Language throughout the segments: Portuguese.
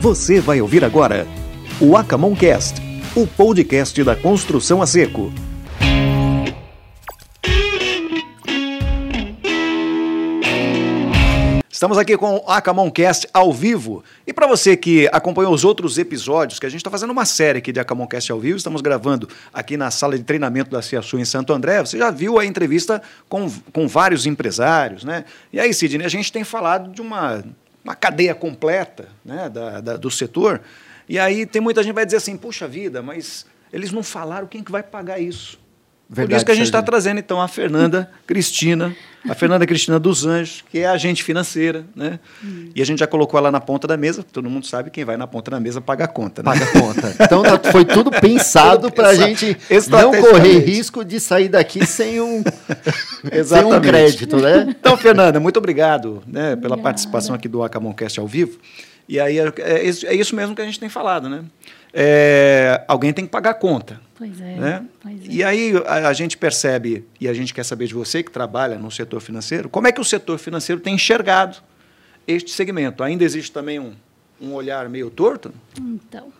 Você vai ouvir agora o Acamoncast, o podcast da construção a seco. Estamos aqui com o Acamoncast ao vivo. E para você que acompanhou os outros episódios, que a gente está fazendo uma série aqui de Acamoncast ao vivo, estamos gravando aqui na sala de treinamento da CIASU em Santo André. Você já viu a entrevista com, com vários empresários, né? E aí, Sidney, a gente tem falado de uma, uma cadeia completa né, da, da, do setor. E aí tem muita gente que vai dizer assim, puxa vida, mas eles não falaram quem que vai pagar isso. Verdade, Por isso que a gente está trazendo, então, a Fernanda Cristina, a Fernanda Cristina dos Anjos, que é agente financeira, né? Hum. E a gente já colocou ela na ponta da mesa, todo mundo sabe quem vai na ponta da mesa paga a conta, né? Paga a conta. Então tá, foi tudo pensado para a gente não correr risco de sair daqui sem um, sem um crédito, né? Então, Fernanda, muito obrigado né, pela participação aqui do Acamoncast ao vivo. E aí é, é, é isso mesmo que a gente tem falado, né? É, alguém tem que pagar a conta. Pois é. Né? Pois é. E aí a, a, gente percebe, e a gente quer saber de você que trabalha no setor financeiro, como é que o setor financeiro tem enxergado este segmento? Ainda existe também um, um olhar meio torto? Então,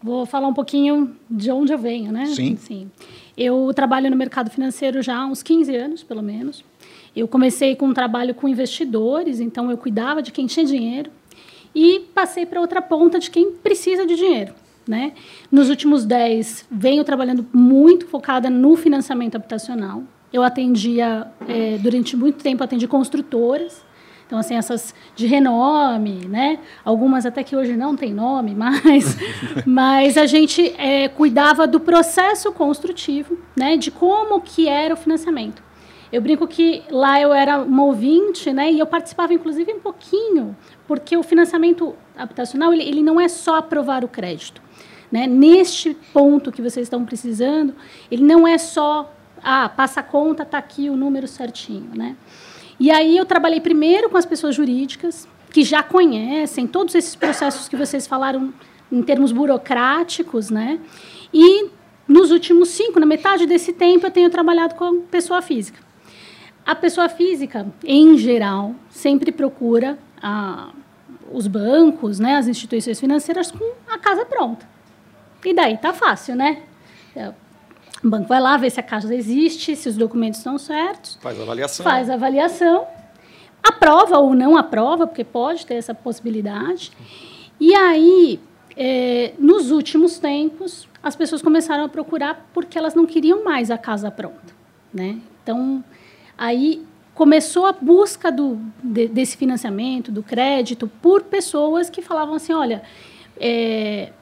vou falar um pouquinho de onde eu venho, né? Sim. Sim. Eu trabalho no mercado financeiro já há uns 15 anos, pelo menos. Eu comecei com um trabalho com investidores, então eu cuidava de quem tinha dinheiro e passei para outra ponta de quem precisa de dinheiro. Né? Nos últimos 10, venho trabalhando muito focada no financiamento habitacional. Eu atendia, é, durante muito tempo, atendi construtoras, então, assim, essas de renome, né? Algumas até que hoje não tem nome, mas, mas a gente é, cuidava do processo construtivo, né? De como que era o financiamento. Eu brinco que lá eu era uma ouvinte, né? E eu participava, inclusive, um pouquinho, porque o financiamento habitacional, ele, ele não é só aprovar o crédito. Né? Neste ponto que vocês estão precisando, ele não é só, ah, passa a conta, está aqui o número certinho. Né? E aí eu trabalhei primeiro com as pessoas jurídicas, que já conhecem todos esses processos que vocês falaram em termos burocráticos, né? E nos últimos cinco, na metade desse tempo, eu tenho trabalhado com pessoa física. A pessoa física, em geral, sempre procura ah, os bancos, né, as instituições financeiras com a casa pronta. E daí tá fácil, né? O banco vai lá ver se a casa existe, se os documentos estão certos. Faz a avaliação. Faz a avaliação. Aprova ou não aprova, porque pode ter essa possibilidade. E aí, é, nos últimos tempos, as pessoas começaram a procurar porque elas não queriam mais a casa pronta. Né? Então, aí começou a busca do, de, desse financiamento, do crédito, por pessoas que falavam assim, olha, é,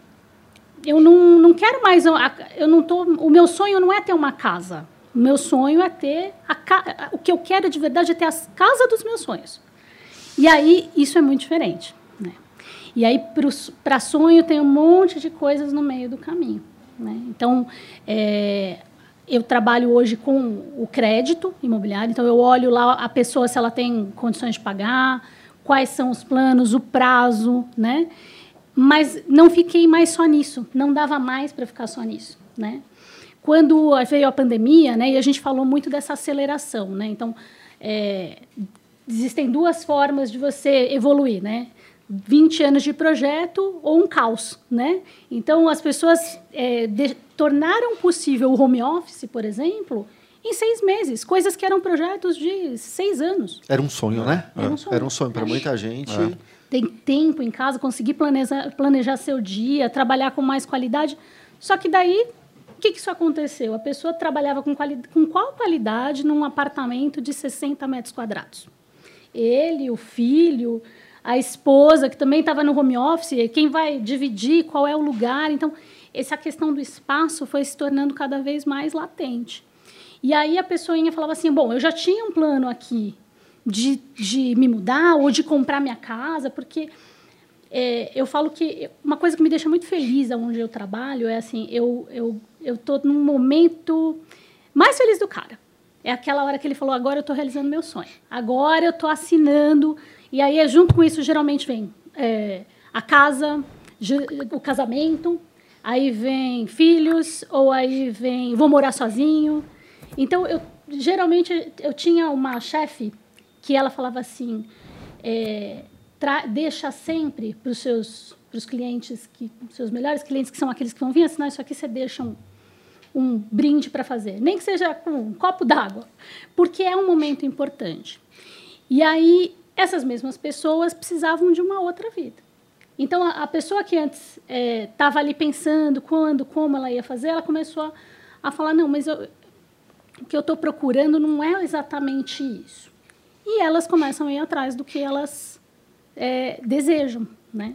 eu não, não quero mais. Eu não tô, o meu sonho não é ter uma casa. O meu sonho é ter. A, o que eu quero de verdade é ter a casa dos meus sonhos. E aí, isso é muito diferente. Né? E aí, para sonho, tem um monte de coisas no meio do caminho. Né? Então, é, eu trabalho hoje com o crédito imobiliário. Então, eu olho lá a pessoa se ela tem condições de pagar, quais são os planos, o prazo, né? Mas não fiquei mais só nisso, não dava mais para ficar só nisso, né? Quando veio a pandemia, né, e a gente falou muito dessa aceleração, né? Então, é, existem duas formas de você evoluir, né? 20 anos de projeto ou um caos, né? Então, as pessoas é, de, tornaram possível o home office, por exemplo, em seis meses, coisas que eram projetos de seis anos. Era um sonho, né? Era um sonho, sonho para muita gente. É tem tempo em casa, conseguir planejar, planejar seu dia, trabalhar com mais qualidade. Só que daí, o que, que isso aconteceu? A pessoa trabalhava com, quali com qual qualidade num apartamento de 60 metros quadrados? Ele, o filho, a esposa, que também estava no home office, quem vai dividir, qual é o lugar. Então, essa questão do espaço foi se tornando cada vez mais latente. E aí a pessoinha falava assim: bom, eu já tinha um plano aqui de, de me mudar ou de comprar minha casa, porque é, eu falo que uma coisa que me deixa muito feliz onde eu trabalho é assim, eu eu eu tô num momento mais feliz do cara. É aquela hora que ele falou, agora eu estou realizando meu sonho. Agora eu estou assinando. E aí, junto com isso, geralmente vem é, a casa, o casamento, aí vem filhos, ou aí vem vou morar sozinho. Então, eu geralmente eu tinha uma chefe que ela falava assim: é, deixa sempre para os seus os clientes, que, seus melhores clientes, que são aqueles que vão vir assinar isso aqui, você deixa um, um brinde para fazer, nem que seja com um copo d'água, porque é um momento importante. E aí, essas mesmas pessoas precisavam de uma outra vida. Então, a, a pessoa que antes estava é, ali pensando quando, como ela ia fazer, ela começou a, a falar: não, mas eu, o que eu estou procurando não é exatamente isso. E elas começam a ir atrás do que elas é, desejam, né?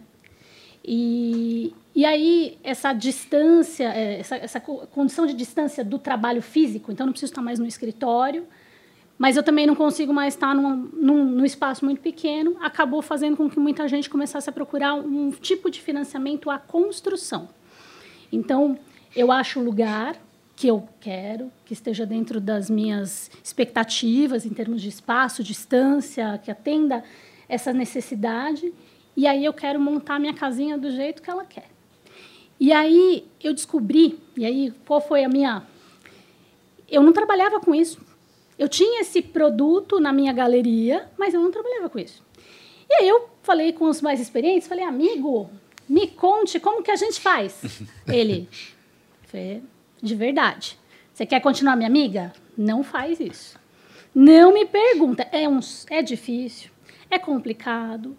E, e aí, essa distância, é, essa, essa condição de distância do trabalho físico, então não preciso estar mais no escritório, mas eu também não consigo mais estar num, num, num, espaço muito pequeno, acabou fazendo com que muita gente começasse a procurar um tipo de financiamento à construção. Então, eu acho o lugar que eu quero, que esteja dentro das minhas expectativas em termos de espaço, distância, que atenda essa necessidade, e aí eu quero montar minha casinha do jeito que ela quer. E aí eu descobri, e aí qual foi a minha. Eu não trabalhava com isso. Eu tinha esse produto na minha galeria, mas eu não trabalhava com isso. E aí eu falei com os mais experientes, falei, amigo, me conte como que a gente faz. Ele, de verdade, você quer continuar minha amiga? Não faz isso. Não me pergunta. É, um, é difícil, é complicado.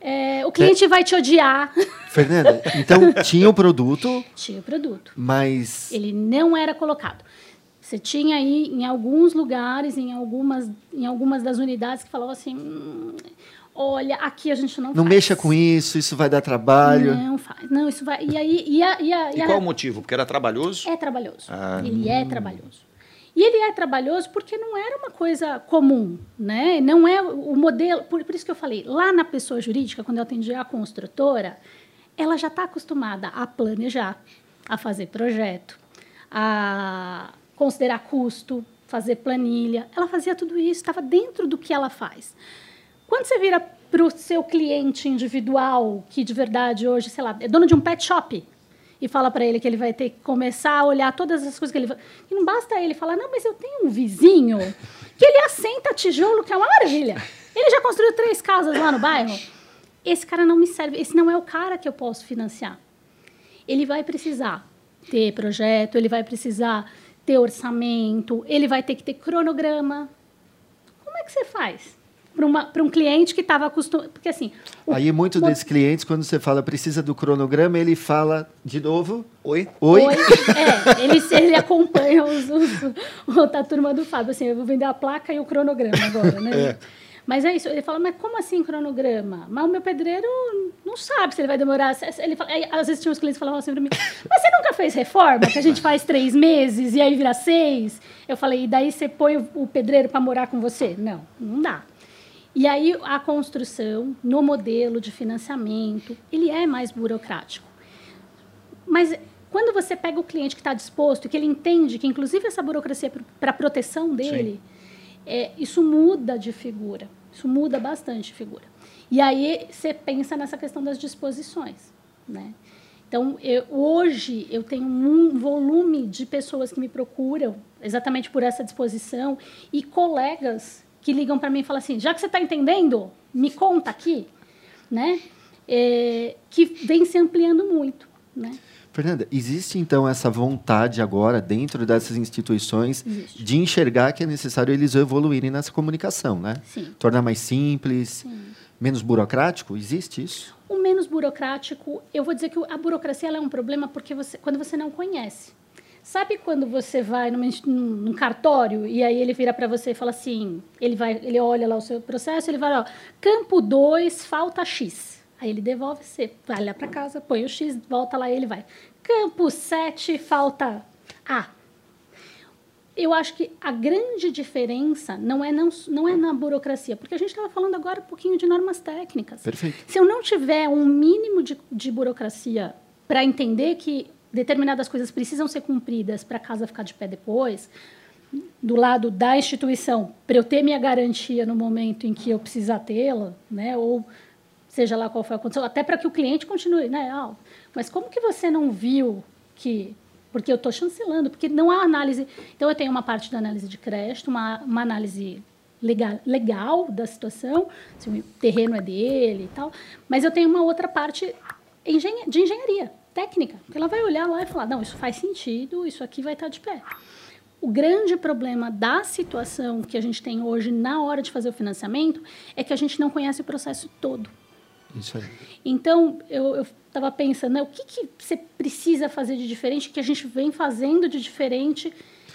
É, o cliente é. vai te odiar. Fernanda, então tinha o produto. Tinha o produto. Mas. Ele não era colocado. Você tinha aí em alguns lugares, em algumas, em algumas das unidades que falavam assim: hum, olha, aqui a gente não, não faz. mexa com isso, isso vai dar trabalho. Não faz. Não, isso vai. E aí. E, a, e, a, e, e qual a... o motivo? Porque era trabalhoso? É trabalhoso. Ah. Ele é trabalhoso. E ele é trabalhoso porque não era uma coisa comum, né? Não é o modelo. Por, por isso que eu falei, lá na pessoa jurídica, quando eu atendi a construtora, ela já está acostumada a planejar, a fazer projeto, a considerar custo, fazer planilha. Ela fazia tudo isso, estava dentro do que ela faz. Quando você vira para o seu cliente individual, que de verdade hoje, sei lá, é dono de um pet shop, e fala para ele que ele vai ter que começar a olhar todas as coisas que ele. E não basta ele falar, não, mas eu tenho um vizinho que ele assenta tijolo, que é uma maravilha. Ele já construiu três casas lá no bairro. Esse cara não me serve, esse não é o cara que eu posso financiar. Ele vai precisar ter projeto, ele vai precisar ter orçamento, ele vai ter que ter cronograma. Como é que você faz? para um cliente que estava acostumado. Porque assim. Aí, muitos desses clientes, quando você fala precisa do cronograma, ele fala de novo. Oi? Oi? Oi. É, ele, ele acompanha os, os, a turma do Fábio. Assim, eu vou vender a placa e o cronograma agora, né? É. Mas é isso. Ele fala, mas como assim cronograma? Mas o meu pedreiro não sabe se ele vai demorar. Ele fala, aí, às vezes tinha uns clientes que falavam assim para mim, mas você nunca fez reforma? Que a gente faz três meses e aí vira seis? Eu falei, e daí você põe o, pedreiro para morar com você? Não, não dá. E aí a construção no modelo de financiamento, ele é mais burocrático. Mas quando você pega o cliente que está disposto, que ele entende que inclusive essa burocracia é para a proteção dele, é, isso muda de figura. Isso muda bastante de figura. E aí você pensa nessa questão das disposições, né? Então, eu, hoje eu tenho um volume de pessoas que me procuram exatamente por essa disposição e colegas que ligam para mim e falam assim: já que você está entendendo, me conta aqui, né? É, que vem se ampliando muito, né? Fernanda, existe então essa vontade agora dentro dessas instituições existe. de enxergar que é necessário eles evoluírem nessa comunicação, né? Sim. Tornar mais simples, Sim. menos burocrático, existe isso? O menos burocrático, eu vou dizer que a burocracia é um problema porque você, quando você não conhece. Sabe quando você vai num, num cartório e aí ele vira para você e fala assim, ele vai, ele olha lá o seu processo, ele vai, ó, campo 2, falta X. Aí ele devolve, você vai lá para casa, põe o X, volta lá e ele vai. Campo 7, falta A. Eu acho que a grande diferença não é, não, não é na burocracia, porque a gente estava falando agora um pouquinho de normas técnicas. Perfeito. Se eu não tiver um mínimo de, de burocracia para entender que determinadas coisas precisam ser cumpridas para a casa ficar de pé depois, do lado da instituição, para eu ter minha garantia no momento em que eu precisar tê-la, né, ou seja lá qual foi a condição, até para que o cliente continue, né, ah, mas como que você não viu que porque eu estou chancelando, porque não há análise. Então, eu tenho uma parte da análise de crédito, uma, uma análise legal, legal da situação, se o terreno é dele e tal, mas eu tenho uma outra parte de engenharia técnica, que ela vai olhar lá e falar, não, isso faz sentido, isso aqui vai estar de pé. O grande problema da situação que a gente tem hoje na hora de fazer o financiamento é que a gente não conhece o processo todo. Isso aí. Então, eu estava pensando, né, o que, que você precisa fazer de diferente, que a gente vem fazendo de diferente,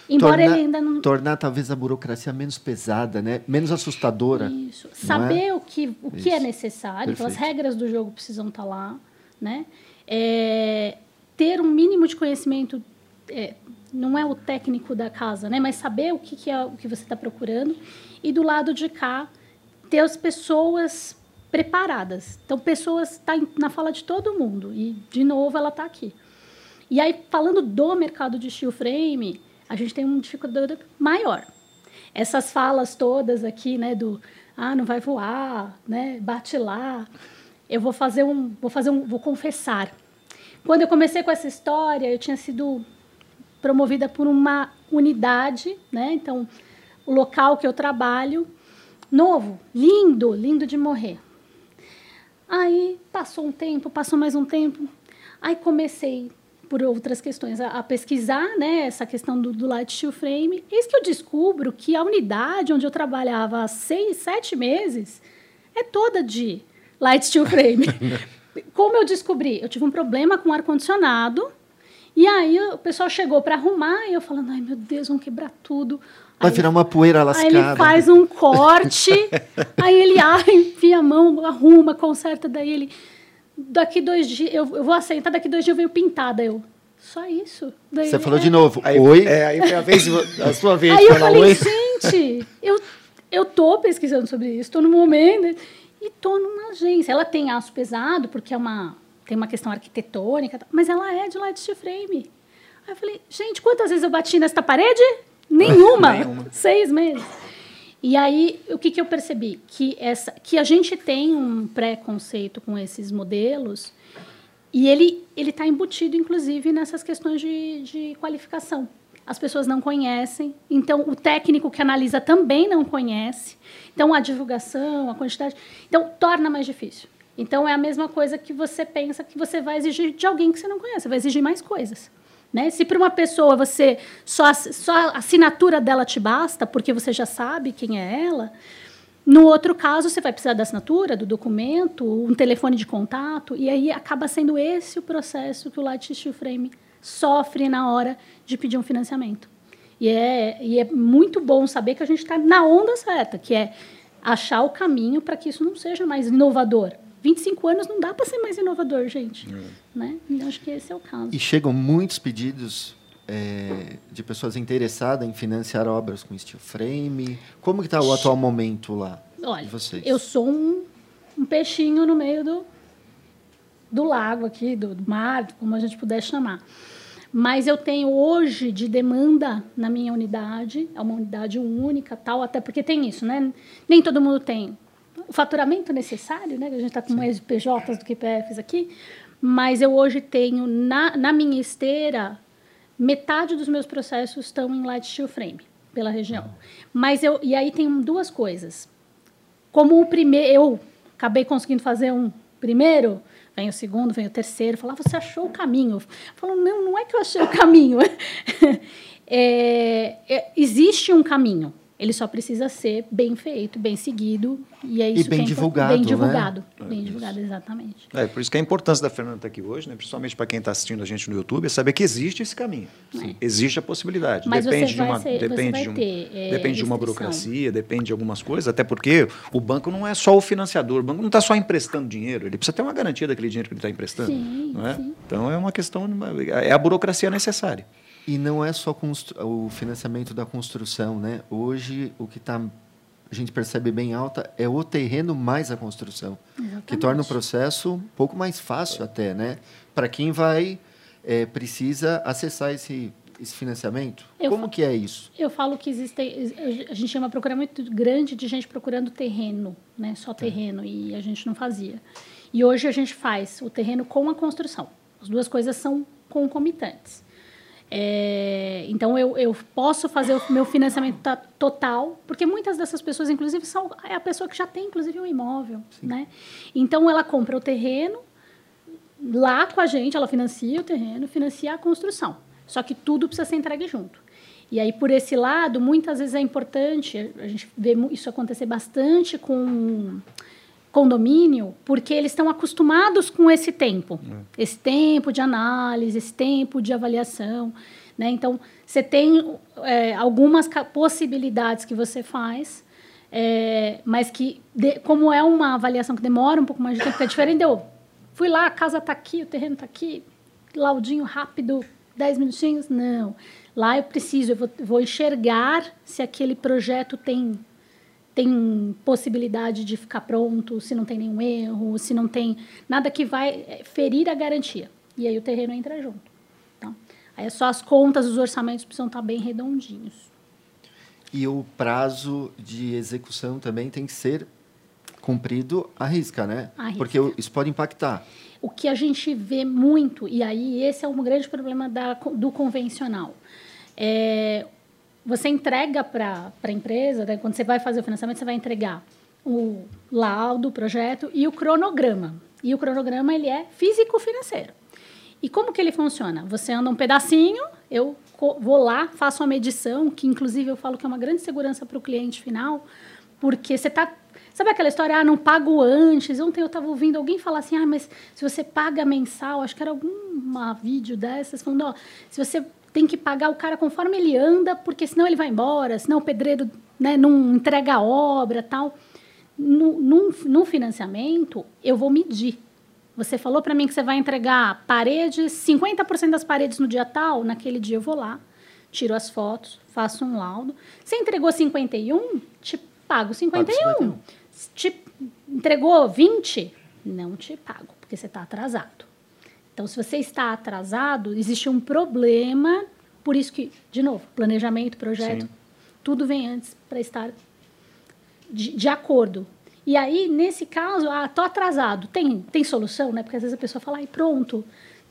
embora tornar, ele ainda não... Tornar talvez a burocracia menos pesada, né? menos assustadora. Isso. É? Saber é? o, que, o que é necessário, então as regras do jogo precisam estar tá lá. Né? É, ter um mínimo de conhecimento... É, não é o técnico da casa, né? mas saber o que, que é o que você está procurando. E do lado de cá, ter as pessoas preparadas. Então, pessoas está na fala de todo mundo. E, de novo, ela está aqui. E aí, falando do mercado de steel frame, a gente tem uma dificuldade maior. Essas falas todas aqui, né, do ah, não vai voar, né, bate lá. Eu vou fazer um, vou fazer um, vou confessar. Quando eu comecei com essa história, eu tinha sido promovida por uma unidade, né? Então, o local que eu trabalho, novo, lindo, lindo de morrer. Aí passou um tempo, passou mais um tempo. Aí comecei, por outras questões, a, a pesquisar né, essa questão do, do light steel frame. Eis que eu descubro que a unidade onde eu trabalhava há seis, sete meses é toda de light steel frame. Como eu descobri? Eu tive um problema com ar-condicionado. E aí o pessoal chegou para arrumar e eu falando, ai meu Deus, vão quebrar tudo. Vai virar uma poeira lascada. Aí ele faz um corte, aí ele ah, enfia a mão, arruma, conserta, daí ele. Daqui dois dias, eu, eu vou aceitar, daqui dois dias eu venho pintada. Eu, só isso. Daí Você falou é. de novo, aí, oi? É, aí foi a, vez, a sua vez. Aí eu falei, oi. gente, eu, eu tô pesquisando sobre isso, estou no momento, e tô numa agência. Ela tem aço pesado, porque é uma, tem uma questão arquitetônica, mas ela é de light frame. Aí eu falei, gente, quantas vezes eu bati nesta parede? Nenhuma. Nenhuma. Seis meses. E aí, o que, que eu percebi? Que, essa, que a gente tem um preconceito com esses modelos e ele está embutido, inclusive, nessas questões de, de qualificação. As pessoas não conhecem, então o técnico que analisa também não conhece. Então, a divulgação, a quantidade. Então, torna mais difícil. Então, é a mesma coisa que você pensa que você vai exigir de alguém que você não conhece, você vai exigir mais coisas. Né? Se para uma pessoa você só, só a assinatura dela te basta, porque você já sabe quem é ela, no outro caso você vai precisar da assinatura, do documento, um telefone de contato, e aí acaba sendo esse o processo que o Light Steel Frame sofre na hora de pedir um financiamento. E é, e é muito bom saber que a gente está na onda certa, que é achar o caminho para que isso não seja mais inovador, 25 anos não dá para ser mais inovador, gente. É. Né? Eu acho que esse é o caso. E chegam muitos pedidos é, de pessoas interessadas em financiar obras com steel frame. Como está o atual momento lá Olha, vocês? eu sou um, um, peixinho no meio do, do lago aqui, do, do mar, como a gente puder chamar. Mas eu tenho hoje de demanda na minha unidade, é uma unidade única, tal, até porque tem isso, né? Nem todo mundo tem o faturamento necessário, né? A gente está com mais PJs do que PFs aqui, mas eu hoje tenho na, na minha esteira metade dos meus processos estão em light steel frame pela região. Mas eu e aí tem duas coisas. Como o primeiro eu acabei conseguindo fazer um primeiro, vem o segundo, vem o terceiro, falar você achou o caminho. Falou não, não é que eu achei o caminho. é, é, existe um caminho. Ele só precisa ser bem feito, bem seguido e é isso e bem que é divulgado, bem divulgado, né? bem divulgado, exatamente. É por isso que a importância da Fernanda estar aqui hoje, né? Principalmente para quem está assistindo a gente no YouTube, é saber que existe esse caminho, é. existe a possibilidade. Mas depende de uma, ser, depende de um, ter, é, depende de uma burocracia, depende de algumas coisas, até porque o banco não é só o financiador, o banco não está só emprestando dinheiro, ele precisa ter uma garantia daquele dinheiro que ele está emprestando, sim, não é? Sim. Então é uma questão, é a burocracia necessária. E não é só o financiamento da construção, né? Hoje o que está a gente percebe bem alta é o terreno mais a construção, Exatamente. que torna o processo um pouco mais fácil até, né? Para quem vai é, precisa acessar esse esse financiamento? Eu Como que é isso? Eu falo que existe a gente tinha uma procura muito grande de gente procurando terreno, né? Só tá. terreno é. e a gente não fazia. E hoje a gente faz o terreno com a construção. As duas coisas são concomitantes. É, então eu, eu posso fazer o meu financiamento total, porque muitas dessas pessoas, inclusive, são é a pessoa que já tem, inclusive, um imóvel, né? Então ela compra o terreno lá com a gente, ela financia o terreno, financia a construção. Só que tudo precisa ser entregue junto. E aí, por esse lado, muitas vezes é importante, a gente vê isso acontecer bastante com condomínio, porque eles estão acostumados com esse tempo, é. esse tempo de análise, esse tempo de avaliação. Né? Então, você tem é, algumas possibilidades que você faz, é, mas que, de, como é uma avaliação que demora um pouco mais de tempo, que é diferente, eu fui lá, a casa está aqui, o terreno está aqui, laudinho rápido, 10 minutinhos, não. Lá eu preciso, eu vou, vou enxergar se aquele projeto tem tem possibilidade de ficar pronto, se não tem nenhum erro, se não tem nada que vai é, ferir a garantia. E aí o terreno entra junto. Tá? Aí é só as contas, os orçamentos precisam estar bem redondinhos. E o prazo de execução também tem que ser cumprido à risca, né? À risca. Porque isso pode impactar. O que a gente vê muito, e aí esse é um grande problema da, do convencional, é, você entrega para a empresa, né, quando você vai fazer o financiamento, você vai entregar o laudo, o projeto e o cronograma. E o cronograma ele é físico-financeiro. E como que ele funciona? Você anda um pedacinho, eu vou lá, faço uma medição, que inclusive eu falo que é uma grande segurança para o cliente final, porque você está Sabe aquela história, ah, não pago antes? Ontem eu estava ouvindo alguém falar assim, ah, mas se você paga mensal, acho que era alguma vídeo dessas, falando, ó, se você tem que pagar o cara conforme ele anda, porque senão ele vai embora, senão o pedreiro né, não entrega a obra tal. No, no, no financiamento, eu vou medir. Você falou para mim que você vai entregar paredes, 50% das paredes no dia tal, naquele dia eu vou lá, tiro as fotos, faço um laudo. Você entregou 51, te pago 51. Pago 51. Te entregou 20, não te pago, porque você está atrasado. Então, se você está atrasado, existe um problema. Por isso que, de novo, planejamento, projeto, Sim. tudo vem antes para estar de, de, acordo. E aí, nesse caso, ah, tô atrasado. Tem, tem solução, né? Porque às vezes a pessoa fala, ai, pronto,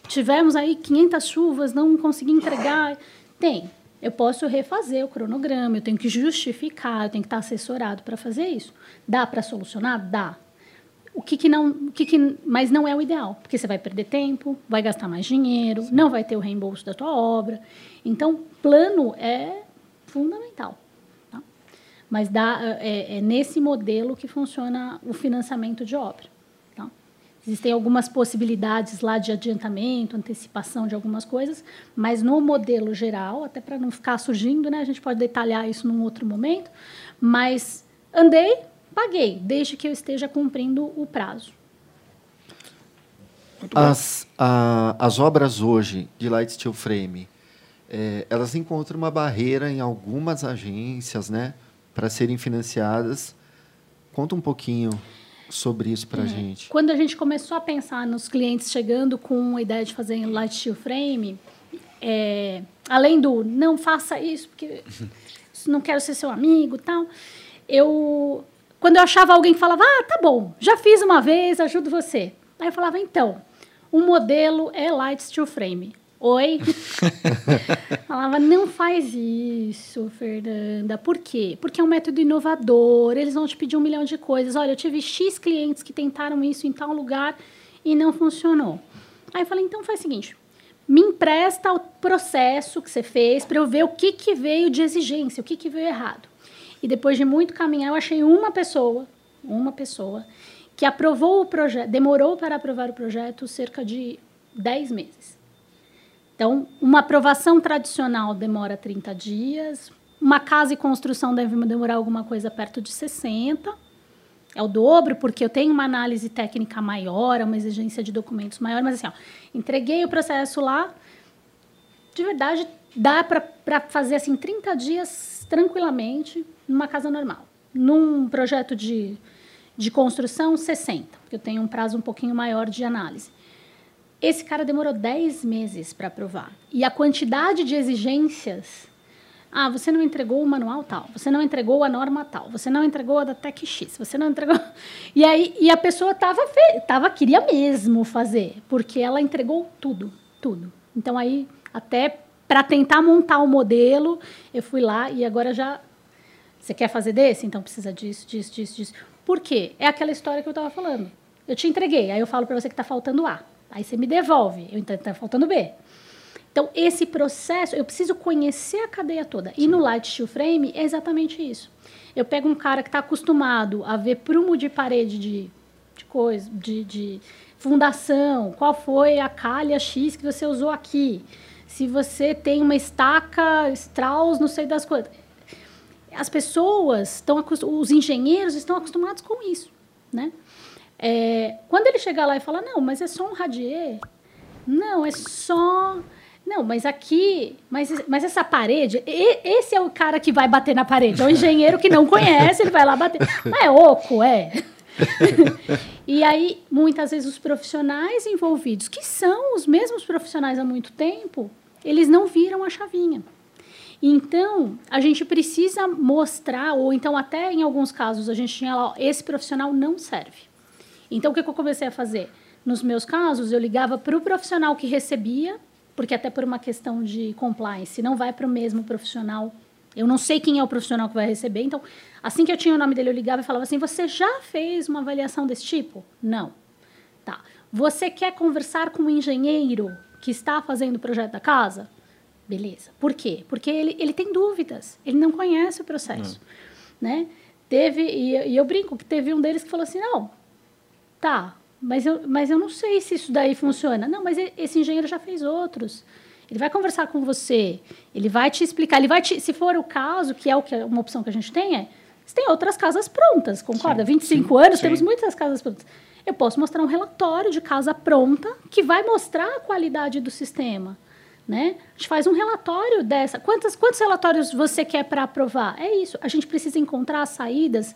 tivemos aí 500 chuvas, não consegui entregar. Tem. Eu posso refazer o cronograma, eu tenho que justificar, eu tenho que estar assessorado para fazer isso. Dá para solucionar? Dá o que, que não, o que, que, mas não é o ideal, porque você vai perder tempo, vai gastar mais dinheiro, Sim. não vai ter o reembolso da tua obra. Então, plano é fundamental. Tá? Mas dá, é, é, nesse modelo que funciona o financiamento de obra. Tá? Existem algumas possibilidades lá de adiantamento, antecipação de algumas coisas, mas no modelo geral, até para não ficar surgindo, né, a gente pode detalhar isso num outro momento, mas andei, paguei, desde que eu esteja cumprindo o prazo. As, a, as obras hoje de light steel frame, é, elas encontram uma barreira em algumas agências, né, para serem financiadas. Conta um pouquinho sobre isso para a é. gente. Quando a gente começou a pensar nos clientes chegando com a ideia de fazer light steel frame, é, além do não faça isso porque não quero ser seu amigo, tal, eu quando eu achava alguém que falava, ah, tá bom, já fiz uma vez, ajudo você. Aí eu falava, então, o modelo é light steel frame. Oi? falava, não faz isso, Fernanda. Por quê? Porque é um método inovador, eles vão te pedir um milhão de coisas. Olha, eu tive X clientes que tentaram isso em tal lugar e não funcionou. Aí eu falei, então faz o seguinte, me empresta o processo que você fez para eu ver o que, que veio de exigência, o que, que veio errado. E depois de muito caminhar, eu achei uma pessoa, uma pessoa, que aprovou o projeto, demorou para aprovar o projeto cerca de 10 meses. Então, uma aprovação tradicional demora 30 dias, uma casa e construção deve demorar alguma coisa perto de 60. É o dobro, porque eu tenho uma análise técnica maior, uma exigência de documentos maior, mas assim, ó, entreguei o processo lá, de verdade, dá para fazer assim 30 dias tranquilamente, numa casa normal. Num projeto de, de construção, 60, porque eu tenho um prazo um pouquinho maior de análise. Esse cara demorou 10 meses para aprovar. E a quantidade de exigências. Ah, você não entregou o manual tal, você não entregou a norma tal, você não entregou a da Tech X, você não entregou. E aí e a pessoa tava, fe... tava queria mesmo fazer, porque ela entregou tudo, tudo. Então aí até para tentar montar o modelo, eu fui lá e agora já. Você quer fazer desse? Então precisa disso, disso, disso, disso. Por quê? É aquela história que eu estava falando. Eu te entreguei, aí eu falo para você que está faltando A. Aí você me devolve, eu então está faltando B. Então, esse processo, eu preciso conhecer a cadeia toda. E no Light Steel Frame é exatamente isso. Eu pego um cara que está acostumado a ver prumo de parede de, de coisa, de, de fundação, qual foi a calha X que você usou aqui, se você tem uma estaca Strauss, não sei das coisas. As pessoas estão, os engenheiros estão acostumados com isso, né? É, quando ele chegar lá e falar, não, mas é só um radier, não, é só não, mas aqui, mas, mas essa parede, esse é o cara que vai bater na parede. É o engenheiro que não conhece, ele vai lá bater. Mas é oco, é. e aí, muitas vezes, os profissionais envolvidos, que são os mesmos profissionais há muito tempo, eles não viram a chavinha. Então, a gente precisa mostrar, ou então, até em alguns casos, a gente tinha lá, esse profissional não serve. Então, o que, que eu comecei a fazer? Nos meus casos, eu ligava para o profissional que recebia porque até por uma questão de compliance, não vai para o mesmo profissional. Eu não sei quem é o profissional que vai receber, então, assim que eu tinha o nome dele, eu ligava e falava assim: Você já fez uma avaliação desse tipo? Não. Tá. Você quer conversar com um engenheiro que está fazendo o projeto da casa? Beleza. Por quê? Porque ele, ele tem dúvidas, ele não conhece o processo. Né? Teve, e, e eu brinco que teve um deles que falou assim: Não, tá, mas eu, mas eu não sei se isso daí funciona. Não, mas esse engenheiro já fez outros. Ele vai conversar com você, ele vai te explicar, ele vai te, se for o caso, que é o que é uma opção que a gente tem, é, você tem outras casas prontas, concorda? Sim, 25 sim, anos, sim. temos muitas casas prontas. Eu posso mostrar um relatório de casa pronta que vai mostrar a qualidade do sistema. Né? A gente faz um relatório dessa. Quantos, quantos relatórios você quer para aprovar? É isso. A gente precisa encontrar as saídas,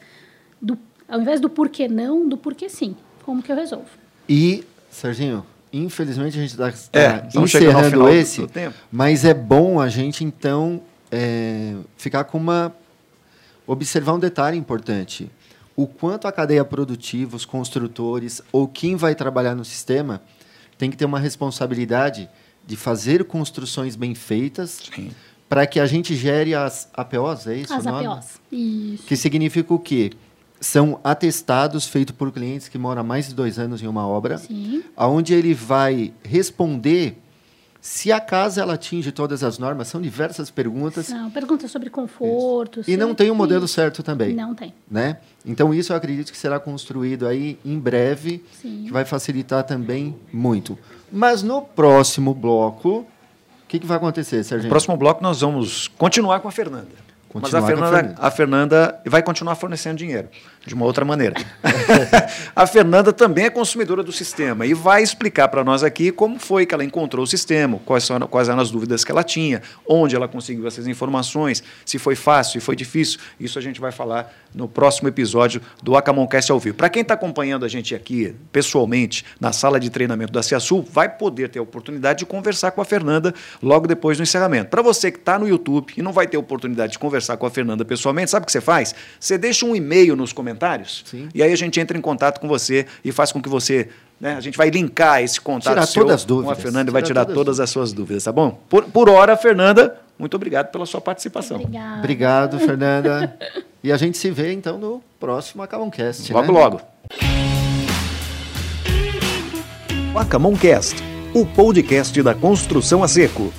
do, ao invés do porquê não, do porquê sim como que eu resolvo. E, Serginho, infelizmente a gente está é, encerrando esse, do, do mas é bom a gente, então, é, ficar com uma... observar um detalhe importante. O quanto a cadeia produtiva, os construtores ou quem vai trabalhar no sistema tem que ter uma responsabilidade de fazer construções bem feitas para que a gente gere as APOs, é isso? As APOs, isso. Que significa o quê? são atestados feitos por clientes que moram mais de dois anos em uma obra, Sim. onde ele vai responder se a casa ela atinge todas as normas. São diversas perguntas. São perguntas sobre conforto. E não tem um modelo certo também. Não tem. Né? Então isso eu acredito que será construído aí em breve, Sim. que vai facilitar também muito. Mas no próximo bloco, o que, que vai acontecer, Sérgio? No próximo bloco nós vamos continuar com a Fernanda. Mas a Fernanda, a Fernanda vai continuar fornecendo dinheiro de uma outra maneira. a Fernanda também é consumidora do sistema e vai explicar para nós aqui como foi que ela encontrou o sistema, quais, são, quais eram as dúvidas que ela tinha, onde ela conseguiu essas informações, se foi fácil, se foi difícil. Isso a gente vai falar no próximo episódio do Acamoncast ao vivo. Para quem está acompanhando a gente aqui pessoalmente na sala de treinamento da Ciasul, vai poder ter a oportunidade de conversar com a Fernanda logo depois do encerramento. Para você que está no YouTube e não vai ter oportunidade de conversar com a Fernanda pessoalmente, sabe o que você faz? Você deixa um e-mail nos comentários comentários. Sim. E aí a gente entra em contato com você e faz com que você. Né, a gente vai linkar esse contato tirar seu todas as dúvidas. com a Fernanda e vai tirar todas, todas as suas dúvidas, tá bom? Por, por hora, Fernanda, muito obrigado pela sua participação. Obrigada. Obrigado, Fernanda. e a gente se vê então no próximo Acamoncast. Logo, né? logo. Acamoncast, o podcast da construção a seco.